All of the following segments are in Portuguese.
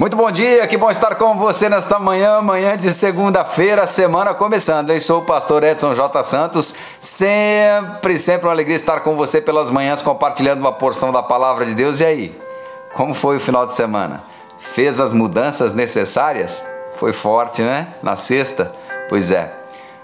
Muito bom dia, que bom estar com você nesta manhã, manhã de segunda-feira, semana começando. Eu sou o pastor Edson J. Santos, sempre, sempre uma alegria estar com você pelas manhãs compartilhando uma porção da palavra de Deus. E aí, como foi o final de semana? Fez as mudanças necessárias? Foi forte, né? Na sexta? Pois é.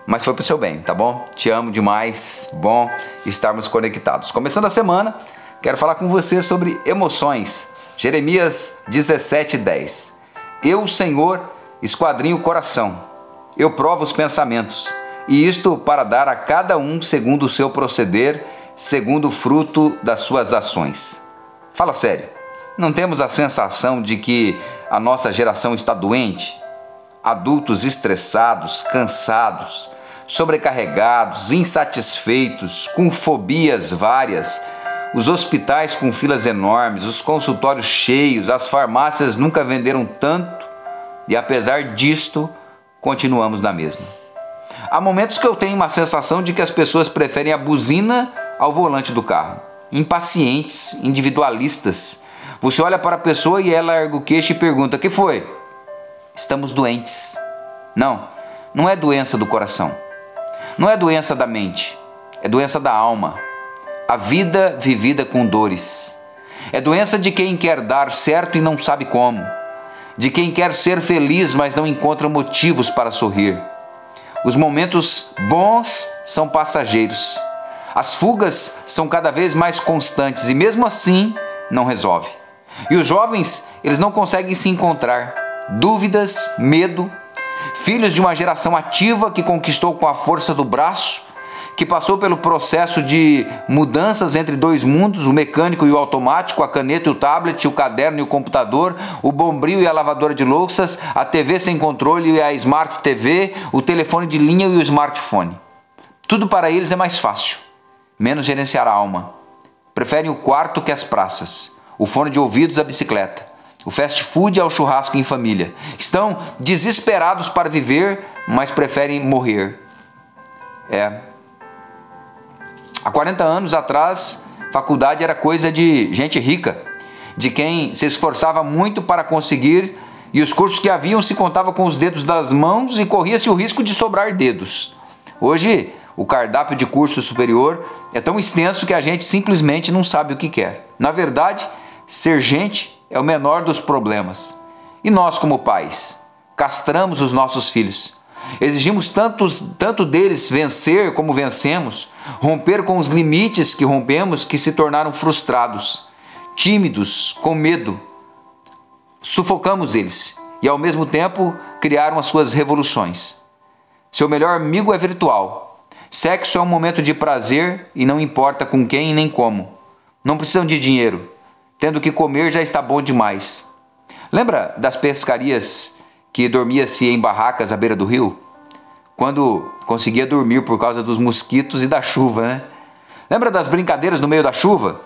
Mas foi pro seu bem, tá bom? Te amo demais. Bom estarmos conectados. Começando a semana, quero falar com você sobre emoções Jeremias 17:10. Eu, Senhor, esquadrinho o coração. Eu provo os pensamentos, e isto para dar a cada um segundo o seu proceder, segundo o fruto das suas ações. Fala sério. Não temos a sensação de que a nossa geração está doente? Adultos estressados, cansados, sobrecarregados, insatisfeitos, com fobias várias, os hospitais com filas enormes, os consultórios cheios, as farmácias nunca venderam tanto e apesar disto, continuamos na mesma. Há momentos que eu tenho uma sensação de que as pessoas preferem a buzina ao volante do carro. Impacientes, individualistas. Você olha para a pessoa e ela ergue o queixo e pergunta: "Que foi?" Estamos doentes. Não, não é doença do coração. Não é doença da mente. É doença da alma a vida vivida com dores. É doença de quem quer dar certo e não sabe como, de quem quer ser feliz, mas não encontra motivos para sorrir. Os momentos bons são passageiros. As fugas são cada vez mais constantes e mesmo assim não resolve. E os jovens, eles não conseguem se encontrar. Dúvidas, medo, filhos de uma geração ativa que conquistou com a força do braço que passou pelo processo de mudanças entre dois mundos, o mecânico e o automático, a caneta e o tablet, o caderno e o computador, o bombril e a lavadora de louças, a TV sem controle e a Smart TV, o telefone de linha e o smartphone. Tudo para eles é mais fácil, menos gerenciar a alma. Preferem o quarto que as praças, o fone de ouvidos à bicicleta, o fast food ao churrasco em família. Estão desesperados para viver, mas preferem morrer. É, Há 40 anos atrás, faculdade era coisa de gente rica, de quem se esforçava muito para conseguir, e os cursos que haviam se contava com os dedos das mãos e corria-se o risco de sobrar dedos. Hoje, o cardápio de curso superior é tão extenso que a gente simplesmente não sabe o que quer. Na verdade, ser gente é o menor dos problemas. E nós, como pais, castramos os nossos filhos. Exigimos tantos, tanto deles vencer como vencemos, romper com os limites que rompemos que se tornaram frustrados, tímidos, com medo. Sufocamos eles e ao mesmo tempo criaram as suas revoluções. Seu melhor amigo é virtual. Sexo é um momento de prazer e não importa com quem nem como. Não precisam de dinheiro. Tendo que comer já está bom demais. Lembra das pescarias que dormia-se em barracas à beira do rio? Quando conseguia dormir por causa dos mosquitos e da chuva, né? Lembra das brincadeiras no meio da chuva?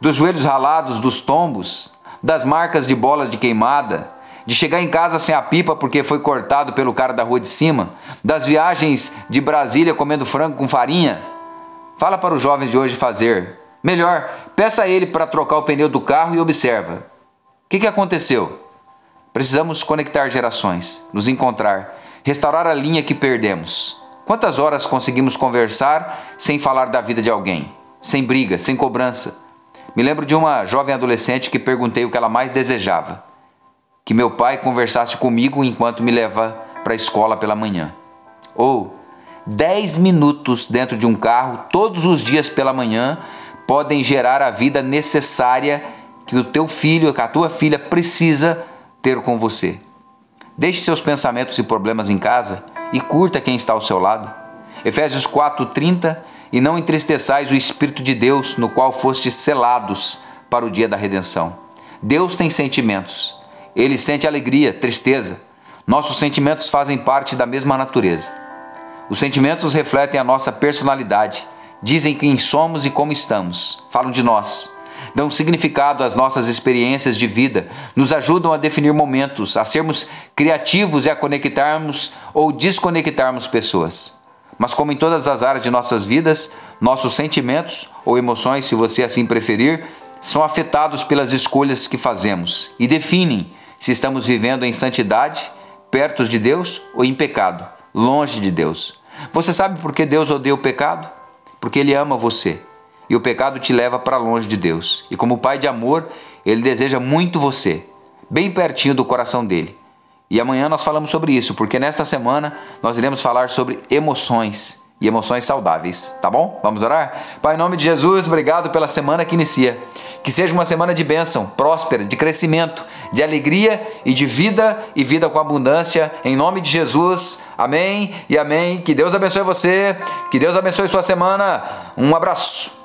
Dos joelhos ralados, dos tombos, das marcas de bolas de queimada, de chegar em casa sem a pipa porque foi cortado pelo cara da rua de cima, das viagens de Brasília comendo frango com farinha? Fala para os jovens de hoje fazer. Melhor, peça a ele para trocar o pneu do carro e observa. O que, que aconteceu? Precisamos conectar gerações, nos encontrar, restaurar a linha que perdemos. Quantas horas conseguimos conversar sem falar da vida de alguém? Sem briga, sem cobrança. Me lembro de uma jovem adolescente que perguntei o que ela mais desejava: que meu pai conversasse comigo enquanto me leva para a escola pela manhã. Ou 10 minutos dentro de um carro todos os dias pela manhã podem gerar a vida necessária que o teu filho, que a tua filha precisa ter com você. Deixe seus pensamentos e problemas em casa e curta quem está ao seu lado. Efésios 4:30 E não entristeçais o espírito de Deus, no qual fostes selados para o dia da redenção. Deus tem sentimentos. Ele sente alegria, tristeza. Nossos sentimentos fazem parte da mesma natureza. Os sentimentos refletem a nossa personalidade, dizem quem somos e como estamos, falam de nós dão significado às nossas experiências de vida, nos ajudam a definir momentos, a sermos criativos e a conectarmos ou desconectarmos pessoas. Mas, como em todas as áreas de nossas vidas, nossos sentimentos ou emoções, se você assim preferir, são afetados pelas escolhas que fazemos e definem se estamos vivendo em santidade, perto de Deus ou em pecado, longe de Deus. Você sabe por que Deus odeia o pecado? Porque Ele ama você e o pecado te leva para longe de Deus. E como Pai de amor, Ele deseja muito você, bem pertinho do coração dele. E amanhã nós falamos sobre isso, porque nesta semana nós iremos falar sobre emoções e emoções saudáveis, tá bom? Vamos orar? Pai, em nome de Jesus, obrigado pela semana que inicia. Que seja uma semana de bênção, próspera, de crescimento, de alegria e de vida e vida com abundância. Em nome de Jesus. Amém e amém. Que Deus abençoe você. Que Deus abençoe sua semana. Um abraço.